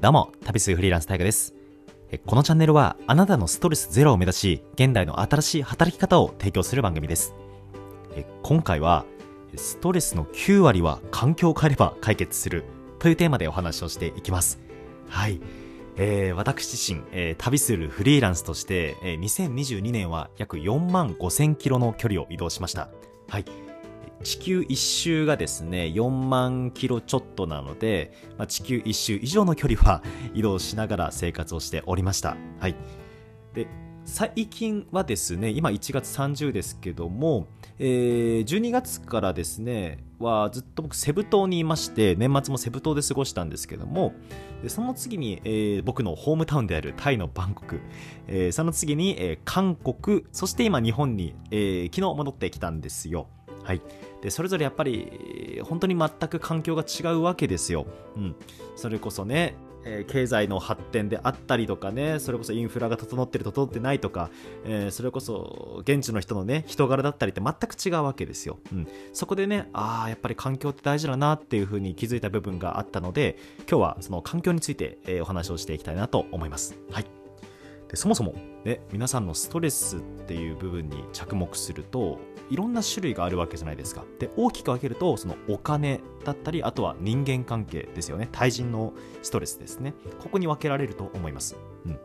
どうも、旅するフリーランス大河です。このチャンネルは、あなたのストレスゼロを目指し、現代の新しい働き方を提供する番組です。今回は、ストレスの9割は環境を変えれば解決するというテーマでお話をしていきます。はい。えー、私自身、えー、旅するフリーランスとして、えー、2022年は約4万5000キロの距離を移動しました。はい。地球一周がですね、4万キロちょっとなので、まあ、地球一周以上の距離は移動しながら生活をしておりました。はい。で、最近はですね、今1月30ですけども、えー、12月からですね、はずっと僕セブ島にいまして、年末もセブ島で過ごしたんですけども、でその次に、えー、僕のホームタウンであるタイのバンコク、えー、その次に、えー、韓国、そして今日本に、えー、昨日戻ってきたんですよ。はい。で、それぞれやっぱり、本当に全く環境が違うわけですよ。うん。それこそね、え、経済の発展であったりとかね、それこそインフラが整ってる、整ってないとか、えー、それこそ現地の人のね、人柄だったりって全く違うわけですよ。うん。そこでね、ああ、やっぱり環境って大事だなっていうふうに気づいた部分があったので、今日はその環境について、え、お話をしていきたいなと思います。はい。でそもそも、ね、皆さんのストレスっていう部分に着目するといろんな種類があるわけじゃないですか。で大きく分けるとそのお金だったりあとは人間関係ですよね。対人のストレスですね。ここに分けられると思います、うん。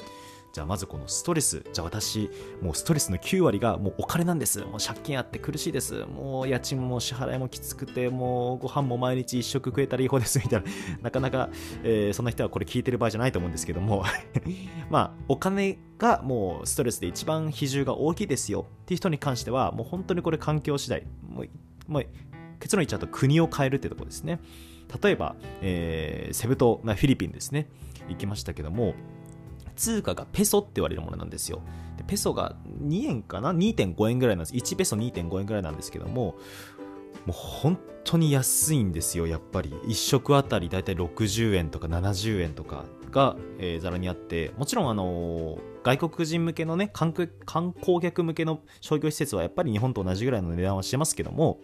じゃあまずこのストレス。じゃあ私、もうストレスの9割がもうお金なんです。もう借金あって苦しいです。もう家賃も支払いもきつくて、もうご飯も毎日一食食えたらいい方ですみたいな。なかなか、えー、そんな人はこれ聞いてる場合じゃないと思うんですけども まあ、お金がもうストレスで一番比重が大きいですよっていう人に関しては、もう本当にこれ環境次第。もう、もう結論言っちゃうと国を変えるってとこですね。例えば、えー、セブ島ま、フィリピンですね。行きましたけども、通貨がペソって言われるものなんですよ。ペソが2円かな ?2.5 円ぐらいなんです。1ペソ2.5円ぐらいなんですけども、もう本当に安いんですよ、やっぱり。1食あたりだいたい60円とか70円とかが、えー、ざらにあって、もちろん、あのー、外国人向けのね観光、客向けの商業施設はやっぱり日本と同じぐらいの値段はしてますけども、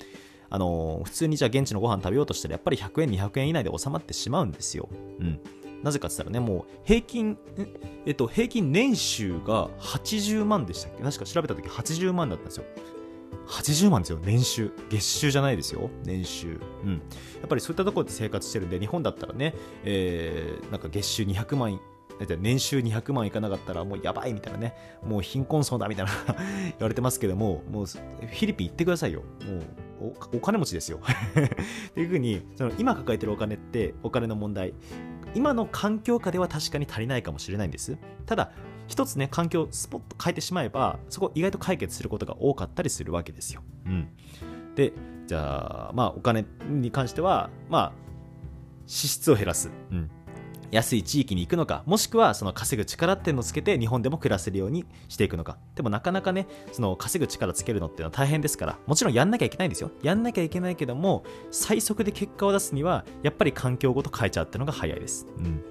あのー、普通にじゃあ現地のご飯食べようとしたらやっぱり100円、200円以内で収まってしまうんですよ。うん。なぜかって言ったらね、もう平均、えっと、平均年収が80万でしたっけ？確か調べた時80万だったんですよ。80万ですよ、年収。月収じゃないですよ、年収。うん。やっぱりそういったところで生活してるんで、日本だったらね、えー、なんか月収200万年収200万いかなかったらもうやばいみたいなね、もう貧困層だみたいな 言われてますけども、もうフィリピン行ってくださいよ。もうお金持ちですよ。っていうふうに、その今抱えてるお金って、お金の問題、今の環境下では確かに足りないかもしれないんです。ただ、一つね、環境をスポッと変えてしまえば、そこ意外と解決することが多かったりするわけですよ。うん。で、じゃあ、まあ、お金に関しては、まあ、支出を減らす。うん。安い地域に行くのか、もしくはその稼ぐ力っていうのをつけて日本でも暮らせるようにしていくのか。でもなかなかね、その稼ぐ力つけるのっていうのは大変ですから、もちろんやんなきゃいけないんですよ。やんなきゃいけないけども、最速で結果を出すには、やっぱり環境ごと変えちゃうっていうのが早いです。うん。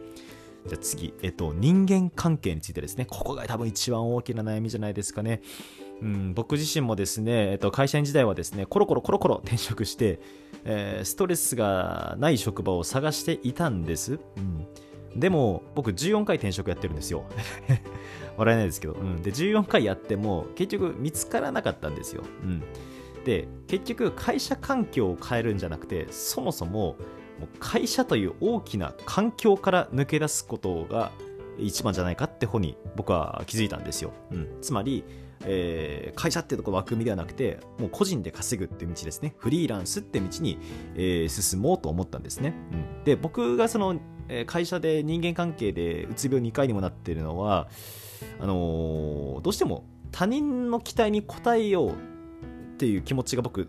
じゃあ次、えっと、人間関係についてですね。ここが多分一番大きな悩みじゃないですかね。うん、僕自身もですね、えっと、会社員時代はですね、コロコロコロコロ転職して、えー、ストレスがない職場を探していたんです。うんでも、僕14回転職やってるんですよ。笑えないですけど。うん。で、14回やっても、結局見つからなかったんですよ。うん。で、結局、会社環境を変えるんじゃなくて、そもそも、もう会社という大きな環境から抜け出すことが一番じゃないかって方に僕は気づいたんですよ。うん。つまり、えー、会社っていうところ枠組みではなくて、もう個人で稼ぐって道ですね。フリーランスって道に、えー、進もうと思ったんですね。うん、で、僕がそのえ会社で人間関係でうつ病2回にもなってるのはあのー、どうしても他人の期待に応えようっていう気持ちが僕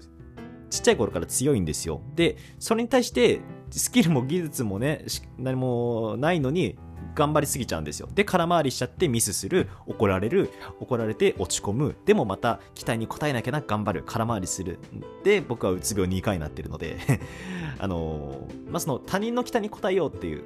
ちっちゃい頃から強いんですよ。でそれに対してスキルも技術もね何もないのに頑張りすぎちゃうんですよ。で、空回りしちゃってミスする、怒られる、怒られて落ち込む、でもまた期待に応えなきゃな、頑張る、空回りする。で、僕はうつ病2回になってるので あのー、まあ、その他人の期待に応えようっていう、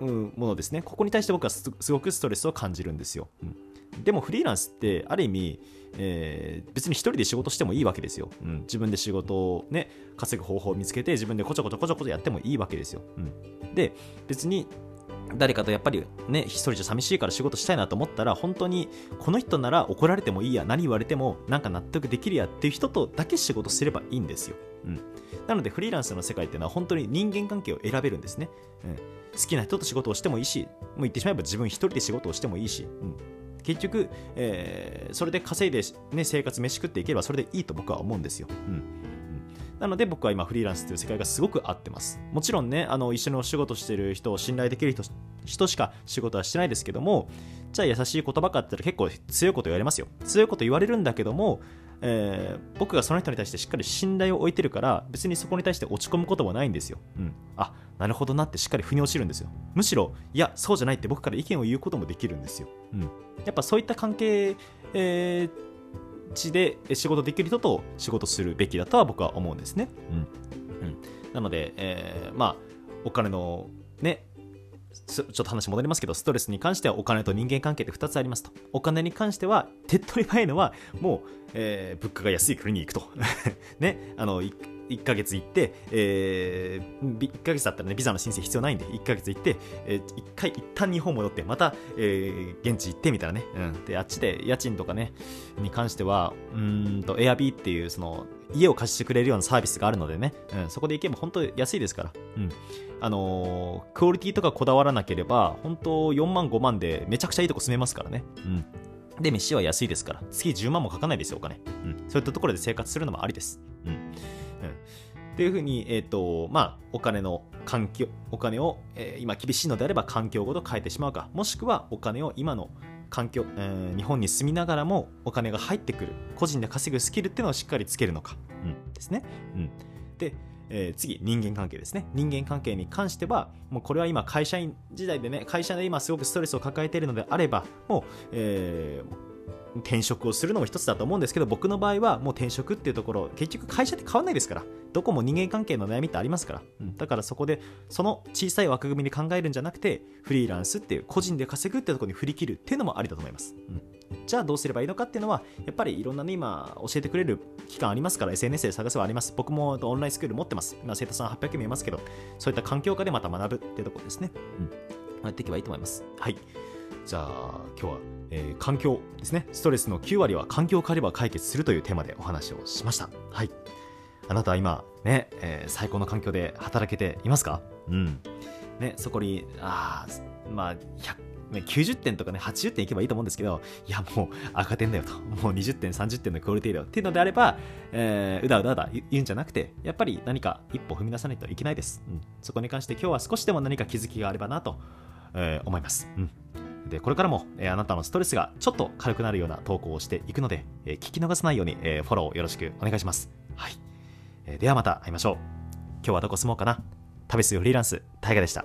うん、ものですね。ここに対して僕はすごくストレスを感じるんですよ。うんでもフリーランスってある意味、えー、別に一人で仕事してもいいわけですよ、うん、自分で仕事をね稼ぐ方法を見つけて自分でこちょこちょこちょこちょやってもいいわけですよ、うん、で別に誰かとやっぱりね、一人じゃ寂しいから仕事したいなと思ったら、本当にこの人なら怒られてもいいや、何言われてもなんか納得できるやっていう人とだけ仕事すればいいんですよ。うん。なのでフリーランスの世界っていうのは本当に人間関係を選べるんですね。うん。好きな人と仕事をしてもいいし、もう言ってしまえば自分一人で仕事をしてもいいし、うん。結局、えー、それで稼いで、ね、生活飯食っていければそれでいいと僕は思うんですよ。うんなので僕は今フリーランスという世界がすごく合ってます。もちろんね、あの一緒にお仕事してる人を信頼できる人しか仕事はしてないですけども、じゃあ優しい言葉かって言ったら結構強いこと言われますよ。強いこと言われるんだけども、えー、僕がその人に対してしっかり信頼を置いてるから別にそこに対して落ち込むこともないんですよ。うん。あ、なるほどなってしっかり腑に落ちるんですよ。むしろ、いや、そうじゃないって僕から意見を言うこともできるんですよ。うん。やっぱそういった関係、えー、地で仕事できる人と仕事するべきだとは僕は思うんですね。うん。うん、なので、えー、まあ、お金のね、ちょっと話戻りますけど、ストレスに関してはお金と人間関係って2つありますと。お金に関しては、手っ取り早いのは、もう、えー、物価が安い国に行くと。ね、あの、1ヶ月行って、えー、1ヶ月だったらね、ビザの申請必要ないんで、1ヶ月行って、えー、1回一旦日本戻って、また、えー、現地行ってみたいなね。うん。で、あっちで家賃とかね、に関しては、うんと、エアビーっていう、その、家を貸してくれるようなサービスがあるのでね、うん、そこで行けば本当安いですから。うん。あのー、クオリティとかこだわらなければ、本当4万5万でめちゃくちゃいいとこ住めますからね。うん。で、飯は安いですから。月10万もかかないですよ、お金。うん。そういったところで生活するのもありです。うん。っていうふうに、えっ、ー、と、まあ、お金の環境、お金を、えー、今厳しいのであれば環境ごと変えてしまうか、もしくはお金を今の環境、えー、日本に住みながらもお金が入ってくる、個人で稼ぐスキルっていうのをしっかりつけるのか、うん、ですね。うん。で、えー、次、人間関係ですね。人間関係に関しては、もうこれは今会社員時代でね、会社で今すごくストレスを抱えているのであれば、もう、えー、転職をするのも一つだと思うんですけど僕の場合はもう転職っていうところ結局会社って変わんないですからどこも人間関係の悩みってありますから、うん、だからそこでその小さい枠組みで考えるんじゃなくてフリーランスっていう個人で稼ぐっていうところに振り切るっていうのもありだと思います、うん、じゃあどうすればいいのかっていうのはやっぱりいろんなね今教えてくれる機関ありますから SNS で探せばあります。僕もオンラインスクール持ってます。今生徒さん800名いますけどそういった環境下でまた学ぶっていうところですね、うん、やっていけばいいと思います。はい。じゃあ今日は、えー、環境ですねストレスの9割は環境を変えれば解決するというテーマでお話をしましたはいあなたは今ね、えー、最高の環境で働けていますか？うんねそこにあまあ、90点とかね、80点いけばいいと思うんですけど、いや、もう赤点だよと。もう20点、30点のクオリティだよ。っていうのであれば、えー、うだうだうだ言うんじゃなくて、やっぱり何か一歩踏み出さないといけないです。うん。そこに関して今日は少しでも何か気づきがあればなと、えー、思います。うん。で、これからも、えー、あなたのストレスがちょっと軽くなるような投稿をしていくので、えー、聞き逃さないように、えー、フォローよろしくお願いします。はい。えー、ではまた会いましょう。今日はどこ住もうかな？旅するフリーランス、タイガでした。